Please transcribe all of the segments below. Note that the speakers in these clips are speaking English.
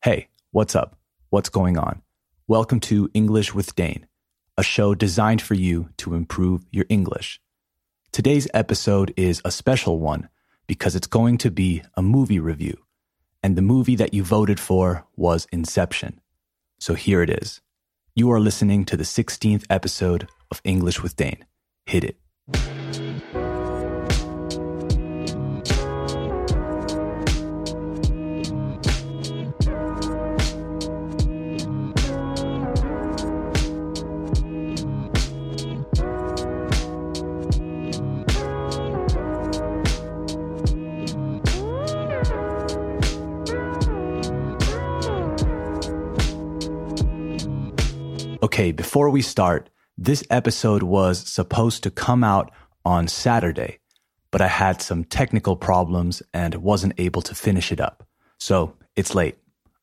Hey, what's up? What's going on? Welcome to English with Dane, a show designed for you to improve your English. Today's episode is a special one because it's going to be a movie review, and the movie that you voted for was Inception. So here it is. You are listening to the 16th episode of English with Dane. Hit it. Before we start, this episode was supposed to come out on Saturday, but I had some technical problems and wasn't able to finish it up. So it's late.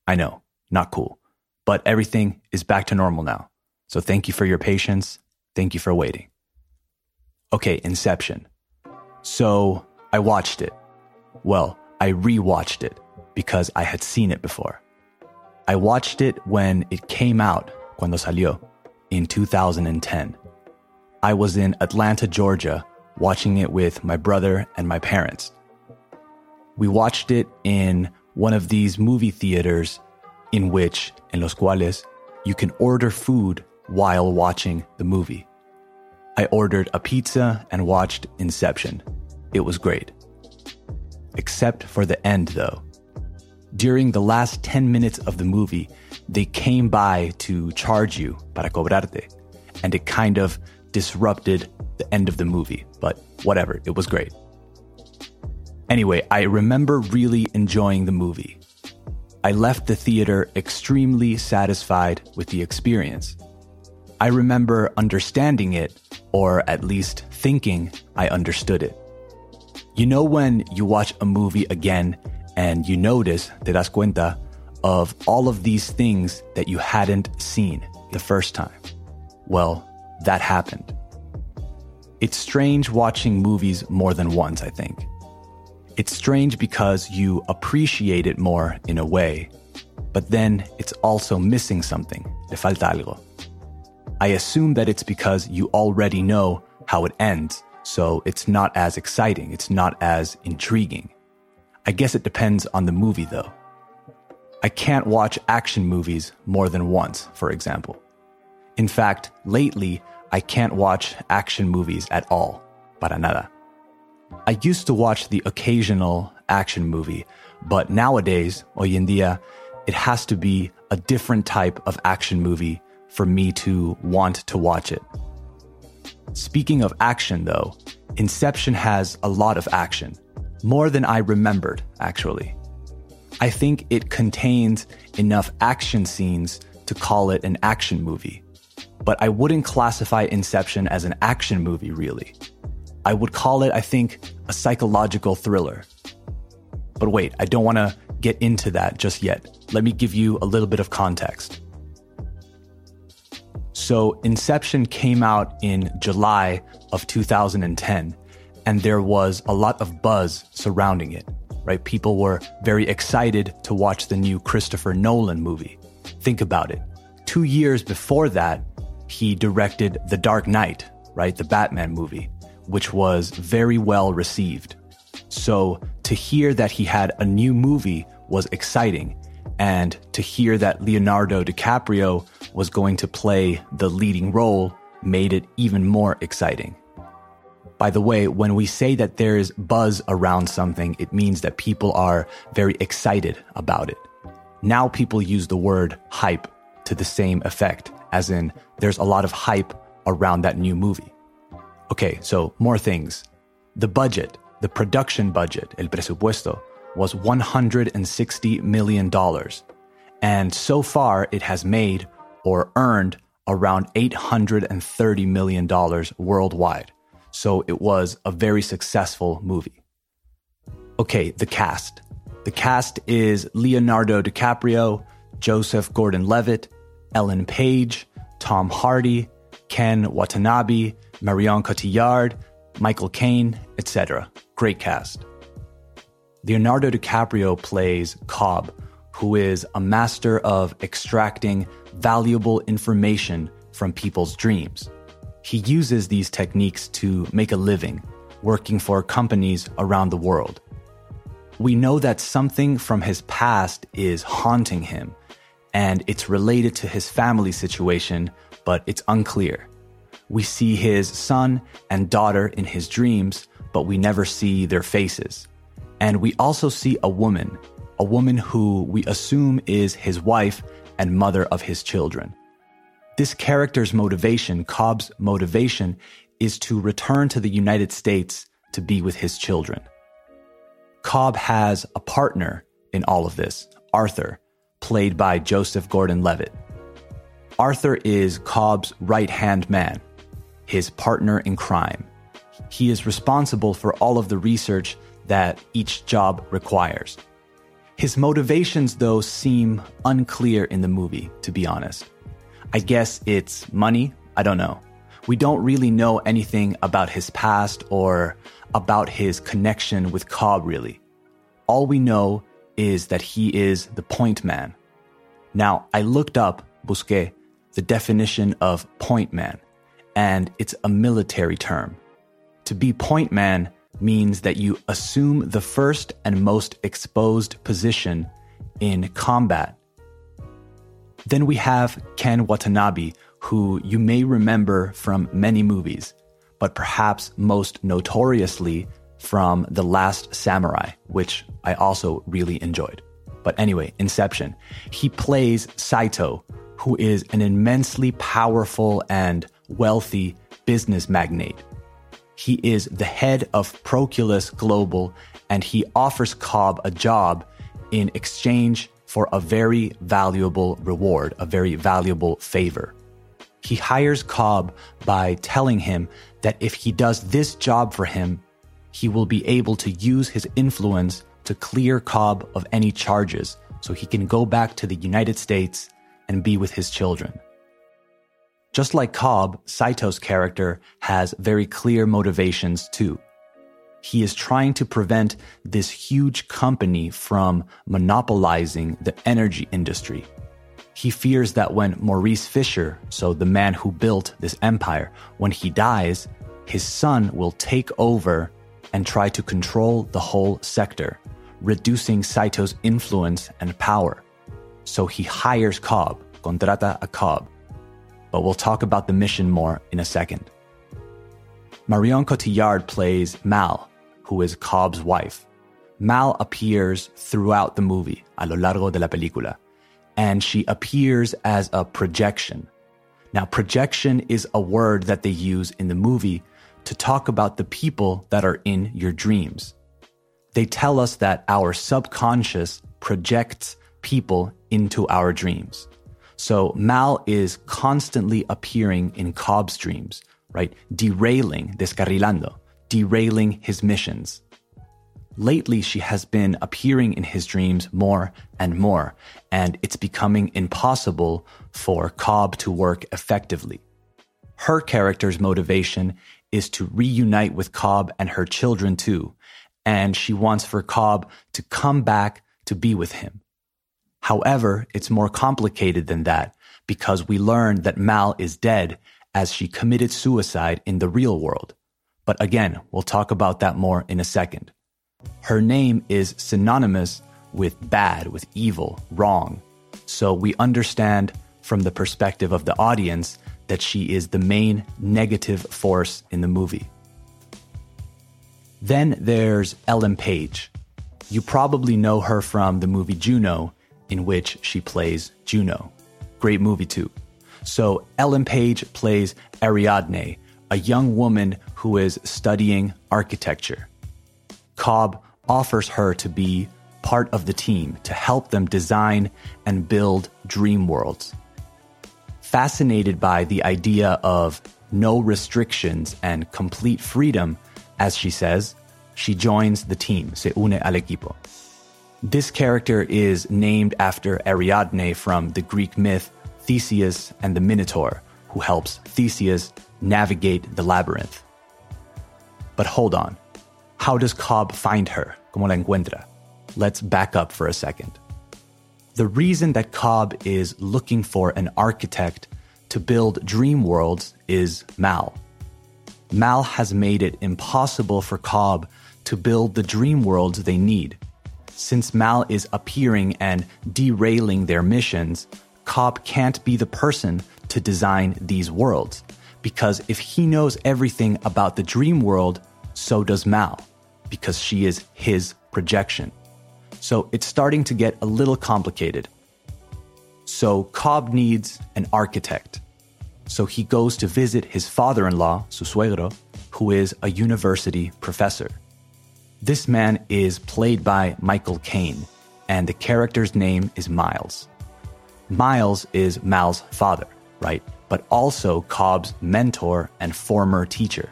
I know, not cool. But everything is back to normal now. So thank you for your patience. Thank you for waiting. Okay, Inception. So I watched it. Well, I rewatched it because I had seen it before. I watched it when it came out cuando salió, in 2010. I was in Atlanta, Georgia, watching it with my brother and my parents. We watched it in one of these movie theaters in which, en los cuales, you can order food while watching the movie. I ordered a pizza and watched Inception. It was great. Except for the end, though. During the last 10 minutes of the movie, they came by to charge you para cobrarte, and it kind of disrupted the end of the movie, but whatever, it was great. Anyway, I remember really enjoying the movie. I left the theater extremely satisfied with the experience. I remember understanding it, or at least thinking I understood it. You know, when you watch a movie again and you notice, te das cuenta, of all of these things that you hadn't seen the first time. Well, that happened. It's strange watching movies more than once, I think. It's strange because you appreciate it more in a way, but then it's also missing something. Le falta algo. I assume that it's because you already know how it ends, so it's not as exciting, it's not as intriguing. I guess it depends on the movie though. I can't watch action movies more than once, for example. In fact, lately, I can't watch action movies at all. Para nada. I used to watch the occasional action movie, but nowadays, hoy en día, it has to be a different type of action movie for me to want to watch it. Speaking of action, though, Inception has a lot of action. More than I remembered, actually. I think it contains enough action scenes to call it an action movie. But I wouldn't classify Inception as an action movie, really. I would call it, I think, a psychological thriller. But wait, I don't want to get into that just yet. Let me give you a little bit of context. So, Inception came out in July of 2010, and there was a lot of buzz surrounding it right? People were very excited to watch the new Christopher Nolan movie. Think about it. Two years before that, he directed The Dark Knight, right? The Batman movie, which was very well received. So to hear that he had a new movie was exciting. And to hear that Leonardo DiCaprio was going to play the leading role made it even more exciting. By the way, when we say that there's buzz around something, it means that people are very excited about it. Now people use the word hype to the same effect, as in there's a lot of hype around that new movie. Okay, so more things. The budget, the production budget, el presupuesto, was $160 million. And so far, it has made or earned around $830 million worldwide. So it was a very successful movie. Okay, the cast. The cast is Leonardo DiCaprio, Joseph Gordon Levitt, Ellen Page, Tom Hardy, Ken Watanabe, Marion Cotillard, Michael Caine, etc. Great cast. Leonardo DiCaprio plays Cobb, who is a master of extracting valuable information from people's dreams. He uses these techniques to make a living, working for companies around the world. We know that something from his past is haunting him, and it's related to his family situation, but it's unclear. We see his son and daughter in his dreams, but we never see their faces. And we also see a woman, a woman who we assume is his wife and mother of his children. This character's motivation, Cobb's motivation, is to return to the United States to be with his children. Cobb has a partner in all of this, Arthur, played by Joseph Gordon Levitt. Arthur is Cobb's right hand man, his partner in crime. He is responsible for all of the research that each job requires. His motivations, though, seem unclear in the movie, to be honest. I guess it's money. I don't know. We don't really know anything about his past or about his connection with Cobb, really. All we know is that he is the point man. Now, I looked up, busqué, the definition of point man, and it's a military term. To be point man means that you assume the first and most exposed position in combat. Then we have Ken Watanabe, who you may remember from many movies, but perhaps most notoriously from The Last Samurai, which I also really enjoyed. But anyway, Inception. He plays Saito, who is an immensely powerful and wealthy business magnate he is the head of Proclus Global and he offers Cobb a job in exchange for a very valuable reward, a very valuable favor. He hires Cobb by telling him that if he does this job for him, he will be able to use his influence to clear Cobb of any charges so he can go back to the United States and be with his children. Just like Cobb, Saito's character has very clear motivations too. He is trying to prevent this huge company from monopolizing the energy industry. He fears that when Maurice Fisher, so the man who built this empire, when he dies, his son will take over and try to control the whole sector, reducing Saito's influence and power. So he hires Cobb, contrata a Cobb, but we'll talk about the mission more in a second. Marion Cotillard plays Mal, who is Cobb's wife. Mal appears throughout the movie, a lo largo de la película, and she appears as a projection. Now, projection is a word that they use in the movie to talk about the people that are in your dreams. They tell us that our subconscious projects people into our dreams. So Mal is constantly appearing in Cobb's dreams, right? Derailing, descarrilando, derailing his missions. Lately, she has been appearing in his dreams more and more, and it's becoming impossible for Cobb to work effectively. Her character's motivation is to reunite with Cobb and her children too, and she wants for Cobb to come back to be with him. However, it's more complicated than that because we learn that Mal is dead as she committed suicide in the real world. But again, we'll talk about that more in a second. Her name is synonymous with bad, with evil, wrong. So we understand from the perspective of the audience that she is the main negative force in the movie. Then there's Ellen Page. You probably know her from the movie Juno, in which she plays Juno. Great movie, too. So Ellen Page plays Ariadne, a young woman who is studying architecture. Cobb offers her to be part of the team to help them design and build dream worlds. Fascinated by the idea of no restrictions and complete freedom, as she says, she joins the team, se une al equipo. This character is named after Ariadne from the Greek myth Theseus and the Minotaur, who helps Theseus navigate the labyrinth. But hold on. How does Cobb find her? ¿Cómo la encuentra? Let's back up for a second. The reason that Cobb is looking for an architect to build dream worlds is Mal. Mal has made it impossible for Cobb to build the dream worlds they need. Since Mal is appearing and derailing their missions, Cobb can't be the person to design these worlds. Because if he knows everything about the dream world, so does Mal, because she is his projection. So it's starting to get a little complicated. So Cobb needs an architect. So he goes to visit his father in law, su suegro, who is a university professor. This man is played by Michael Caine, and the character's name is Miles. Miles is Mal's father, right? But also Cobb's mentor and former teacher.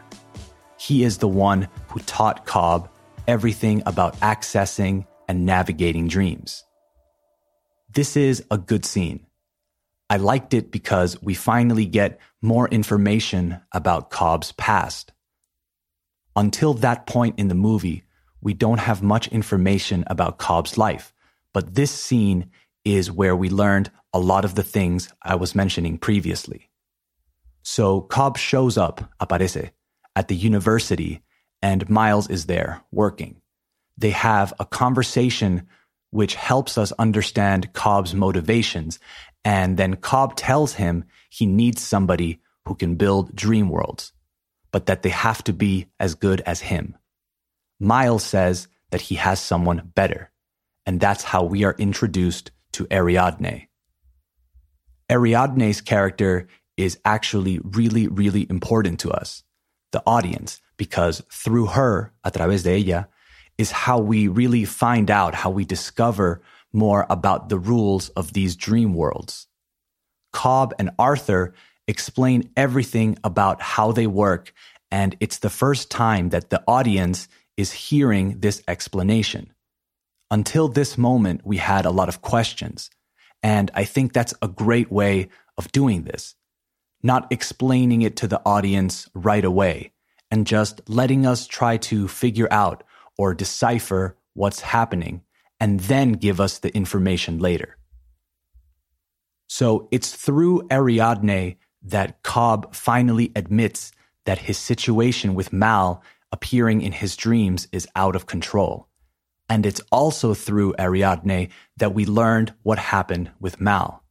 He is the one who taught Cobb everything about accessing and navigating dreams. This is a good scene. I liked it because we finally get more information about Cobb's past. Until that point in the movie, we don't have much information about Cobb's life, but this scene is where we learned a lot of the things I was mentioning previously. So Cobb shows up, aparece, at the university, and Miles is there working. They have a conversation which helps us understand Cobb's motivations, and then Cobb tells him he needs somebody who can build dream worlds, but that they have to be as good as him. Miles says that he has someone better, and that's how we are introduced to Ariadne. Ariadne's character is actually really, really important to us, the audience, because through her, a través de ella, is how we really find out, how we discover more about the rules of these dream worlds. Cobb and Arthur explain everything about how they work, and it's the first time that the audience is hearing this explanation. Until this moment, we had a lot of questions. And I think that's a great way of doing this. Not explaining it to the audience right away and just letting us try to figure out or decipher what's happening and then give us the information later. So it's through Ariadne that Cobb finally admits that his situation with Mal appearing in his dreams is out of control. And it's also through Ariadne that we learned what happened with Mal.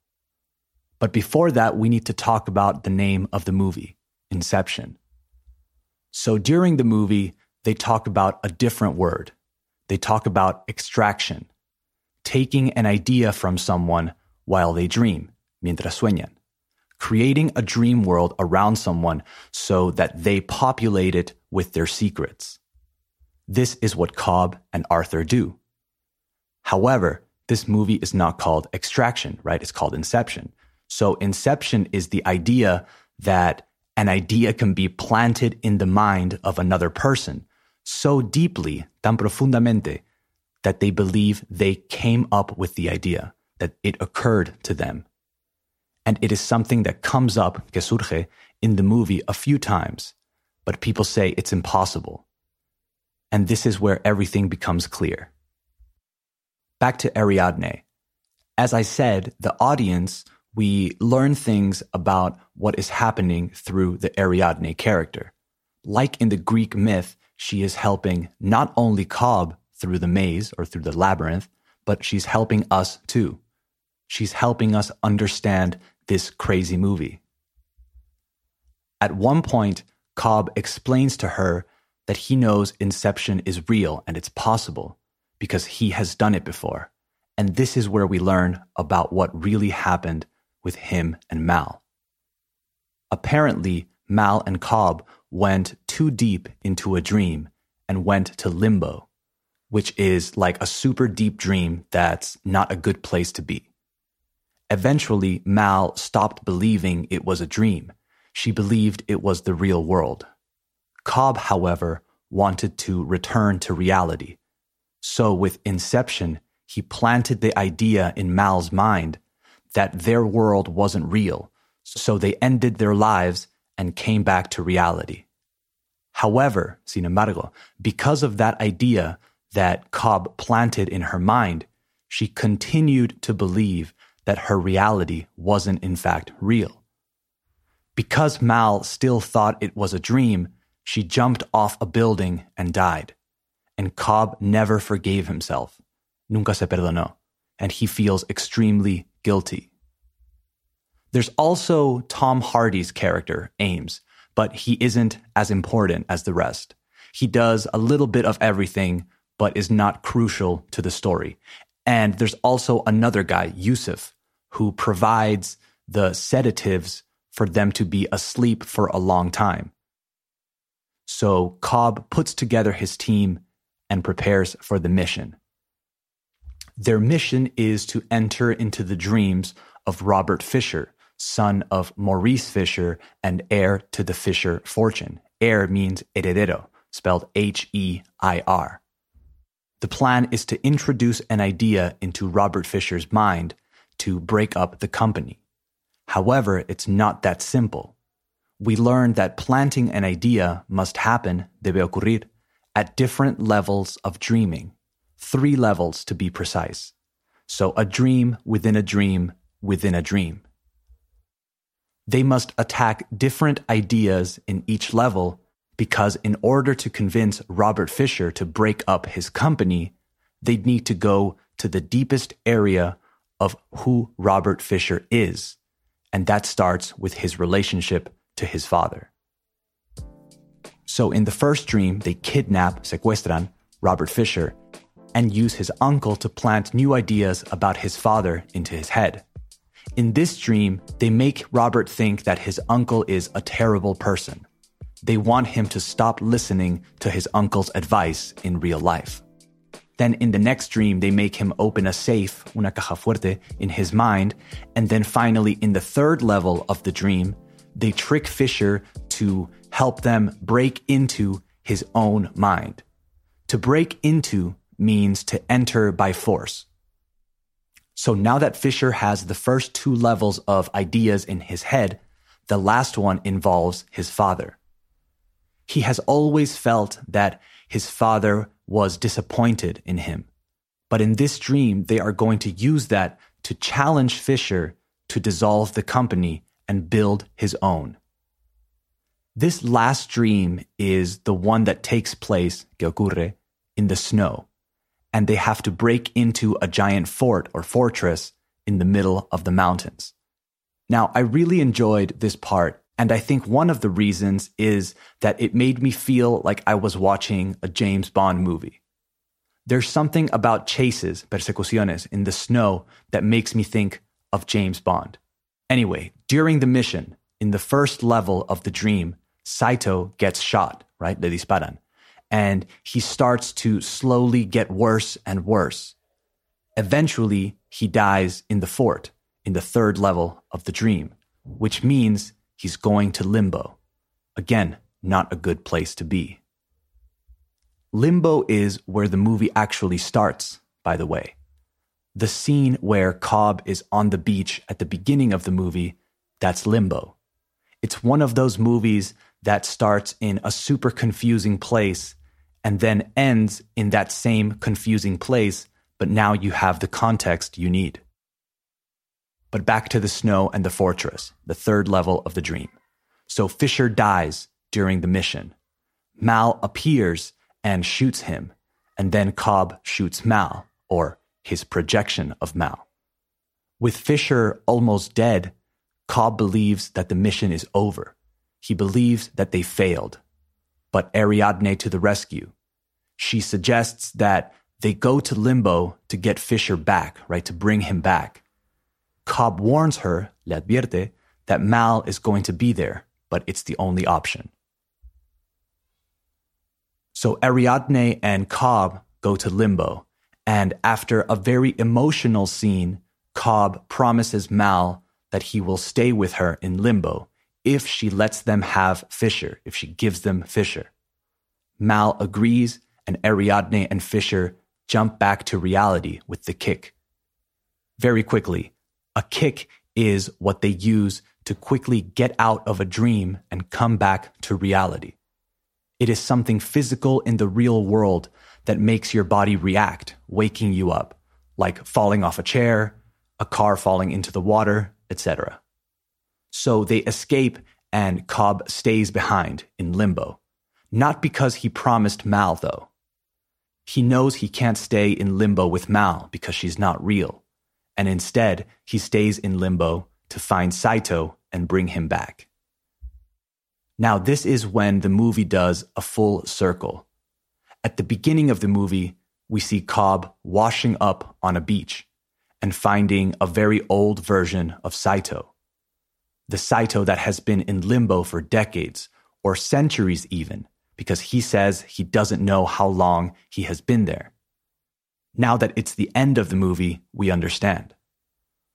But before that, we need to talk about the name of the movie, Inception. So during the movie, they talk about a different word. They talk about extraction, taking an idea from someone while they dream, mientras sueñan creating a dream world around someone so that they populate it with their secrets. This is what Cobb and Arthur do. However, this movie is not called Extraction, right? It's called Inception. So Inception is the idea that an idea can be planted in the mind of another person so deeply, tan profundamente, that they believe they came up with the idea, that it occurred to them. And it is something that comes up, que surge, in the movie a few times, but people say it's impossible. And this is where everything becomes clear. Back to Ariadne. As I said, the audience, we learn things about what is happening through the Ariadne character. Like in the Greek myth, she is helping not only Cobb through the maze or through the labyrinth, but she's helping us too. She's helping us understand this crazy movie. At one point, Cobb explains to her that he knows Inception is real and it's possible because he has done it before. And this is where we learn about what really happened with him and Mal. Apparently, Mal and Cobb went too deep into a dream and went to limbo, which is like a super deep dream that's not a good place to be. Eventually, Mal stopped believing it was a dream. She believed it was the real world. Cobb, however, wanted to return to reality. So with Inception, he planted the idea in Mal's mind that their world wasn't real, so they ended their lives and came back to reality. However, sin embargo, because of that idea that Cobb planted in her mind, she continued to believe that her reality wasn't in fact real. Because Mal still thought it was a dream, she jumped off a building and died. And Cobb never forgave himself. Nunca se perdonó. And he feels extremely guilty. There's also Tom Hardy's character, Eames, but he isn't as important as the rest. He does a little bit of everything, but is not crucial to the story. And there's also another guy, Yusuf, who provides the sedatives for them to be asleep for a long time. So Cobb puts together his team and prepares for the mission. Their mission is to enter into the dreams of Robert Fisher, son of Maurice Fisher and heir to the Fisher fortune. Heir means heredero, spelled H E I R. The plan is to introduce an idea into Robert Fisher's mind to break up the company. However, it's not that simple. We learn that planting an idea must happen, debe ocurrir, at different levels of dreaming, three levels to be precise. So a dream within a dream within a dream. They must attack different ideas in each level because in order to convince Robert Fisher to break up his company, they'd need to go to the deepest area of who Robert Fisher is. And that starts with his relationship to his father. So in the first dream, they kidnap, secuestran, Robert Fisher and use his uncle to plant new ideas about his father into his head. In this dream, they make Robert think that his uncle is a terrible person. They want him to stop listening to his uncle's advice in real life. Then in the next dream, they make him open a safe, una caja fuerte, in his mind. And then finally, in the third level of the dream, they trick Fisher to help them break into his own mind. To break into means to enter by force. So now that Fisher has the first two levels of ideas in his head, the last one involves his father. He has always felt that his father was disappointed in him. But in this dream, they are going to use that to challenge Fisher to dissolve the company and build his own. This last dream is the one that takes place, que ocurre, in the snow and they have to break into a giant fort or fortress in the middle of the mountains. Now, I really enjoyed this part, and I think one of the reasons is that it made me feel like I was watching a James Bond movie. There's something about chases, persecuciones, in the snow that makes me think of James Bond. Anyway, during the mission, in the first level of the dream, Saito gets shot, right? Le disparan and he starts to slowly get worse and worse. Eventually, he dies in the fort, in the third level of the dream, which means he's going to limbo. Again, not a good place to be. Limbo is where the movie actually starts, by the way. The scene where Cobb is on the beach at the beginning of the movie, that's Limbo. It's one of those movies that starts in a super confusing place and then ends in that same confusing place, but now you have the context you need. But back to the snow and the fortress, the third level of the dream. So Fisher dies during the mission. Mal appears and shoots him, and then Cobb shoots Mal, or his projection of Mal. With Fisher almost dead, Cobb believes that the mission is over. He believes that they failed but Ariadne to the rescue. She suggests that they go to limbo to get Fisher back, right, to bring him back. Cobb warns her, le advierte, that Mal is going to be there, but it's the only option. So Ariadne and Cobb go to limbo, and after a very emotional scene, Cobb promises Mal that he will stay with her in limbo if she lets them have Fisher, if she gives them Fisher. Mal agrees, and Ariadne and Fisher jump back to reality with the kick. Very quickly, a kick is what they use to quickly get out of a dream and come back to reality. It is something physical in the real world that makes your body react, waking you up, like falling off a chair, a car falling into the water, etc. So they escape and Cobb stays behind in limbo. Not because he promised Mal, though. He knows he can't stay in limbo with Mal because she's not real. And instead, he stays in limbo to find Saito and bring him back. Now, this is when the movie does a full circle. At the beginning of the movie, we see Cobb washing up on a beach and finding a very old version of Saito. The Saito that has been in limbo for decades or centuries even, because he says he doesn't know how long he has been there. Now that it's the end of the movie, we understand.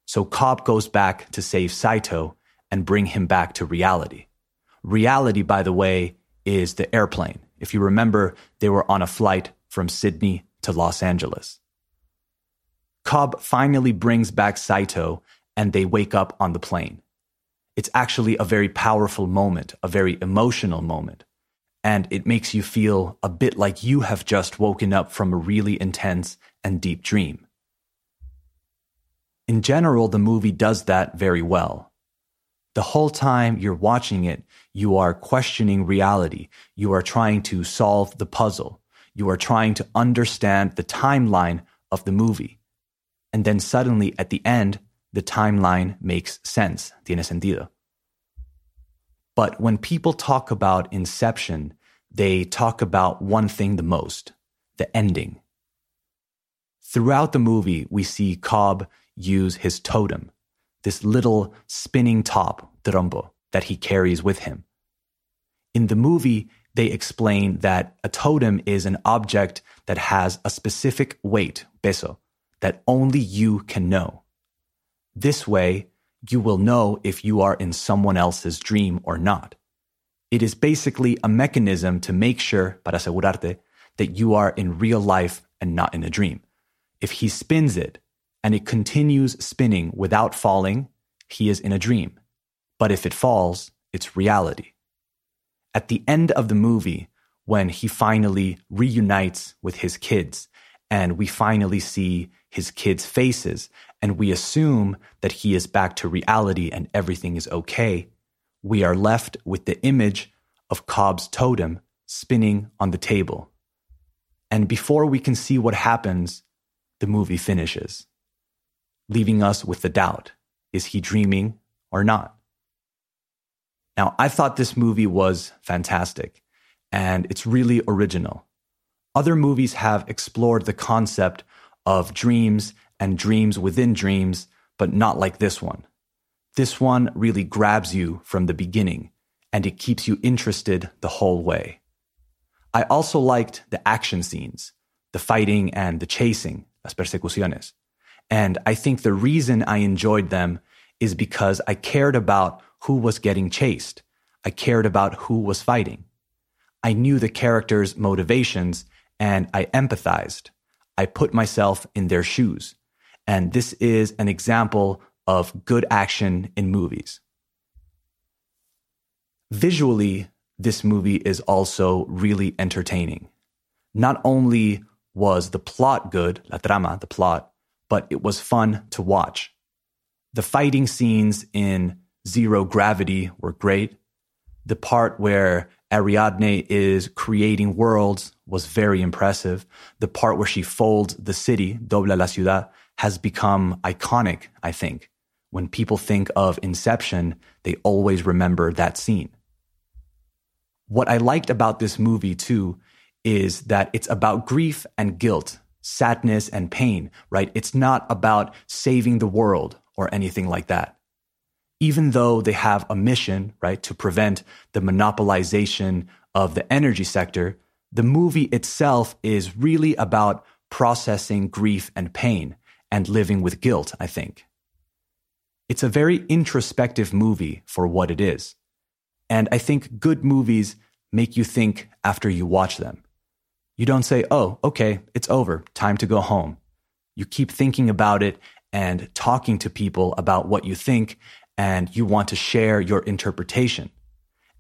So Cobb goes back to save Saito and bring him back to reality. Reality, by the way, is the airplane. If you remember, they were on a flight from Sydney to Los Angeles. Cobb finally brings back Saito and they wake up on the plane. It's actually a very powerful moment, a very emotional moment. And it makes you feel a bit like you have just woken up from a really intense and deep dream. In general, the movie does that very well. The whole time you're watching it, you are questioning reality. You are trying to solve the puzzle. You are trying to understand the timeline of the movie. And then suddenly at the end, the timeline makes sense. Tiene sentido. But when people talk about Inception, they talk about one thing the most the ending. Throughout the movie, we see Cobb use his totem, this little spinning top, trompo, that he carries with him. In the movie, they explain that a totem is an object that has a specific weight, peso, that only you can know. This way, you will know if you are in someone else's dream or not. It is basically a mechanism to make sure, para asegurarte, that you are in real life and not in a dream. If he spins it and it continues spinning without falling, he is in a dream. But if it falls, it's reality. At the end of the movie, when he finally reunites with his kids and we finally see his kids' faces and we assume that he is back to reality and everything is okay, we are left with the image of Cobb's totem spinning on the table. And before we can see what happens, the movie finishes, leaving us with the doubt is he dreaming or not? Now, I thought this movie was fantastic and it's really original. Other movies have explored the concept of dreams and dreams within dreams, but not like this one. This one really grabs you from the beginning and it keeps you interested the whole way. I also liked the action scenes, the fighting and the chasing, las persecuciones. And I think the reason I enjoyed them is because I cared about who was getting chased. I cared about who was fighting. I knew the characters' motivations and I empathized. I put myself in their shoes. And this is an example of good action in movies. Visually, this movie is also really entertaining. Not only was the plot good, la trama, the plot, but it was fun to watch. The fighting scenes in Zero Gravity were great. The part where Ariadne is creating worlds was very impressive. The part where she folds the city, dobla la ciudad, has become iconic, I think. When people think of Inception, they always remember that scene. What I liked about this movie too is that it's about grief and guilt, sadness and pain, right? It's not about saving the world or anything like that. Even though they have a mission, right, to prevent the monopolization of the energy sector, the movie itself is really about processing grief and pain and living with guilt, I think. It's a very introspective movie for what it is. And I think good movies make you think after you watch them. You don't say, oh, okay, it's over, time to go home. You keep thinking about it and talking to people about what you think, and you want to share your interpretation.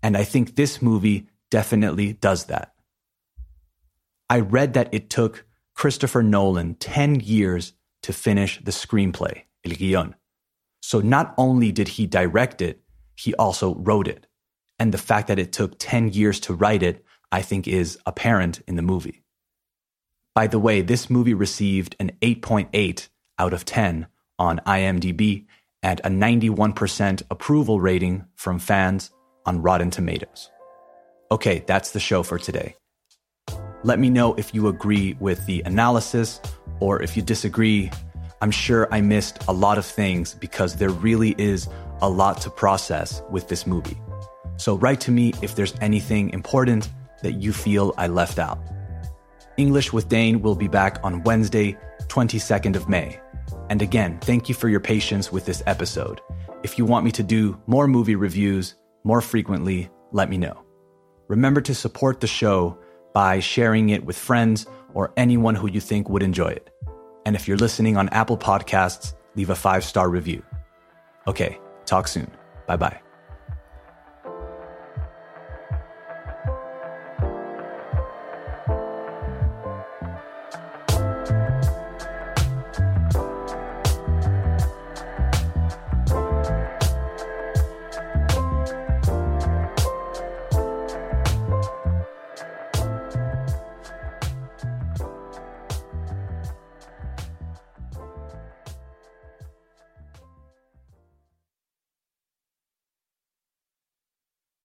And I think this movie definitely does that. I read that it took Christopher Nolan 10 years to finish the screenplay, el guion. So not only did he direct it, he also wrote it. And the fact that it took 10 years to write it, I think is apparent in the movie. By the way, this movie received an 8.8 out of 10 on IMDb and a 91% approval rating from fans on Rotten Tomatoes. Okay, that's the show for today. Let me know if you agree with the analysis or if you disagree. I'm sure I missed a lot of things because there really is a lot to process with this movie. So write to me if there's anything important that you feel I left out. English with Dane will be back on Wednesday, 22nd of May. And again, thank you for your patience with this episode. If you want me to do more movie reviews more frequently, let me know. Remember to support the show by sharing it with friends or anyone who you think would enjoy it. And if you're listening on Apple Podcasts, leave a five star review. Okay, talk soon. Bye bye.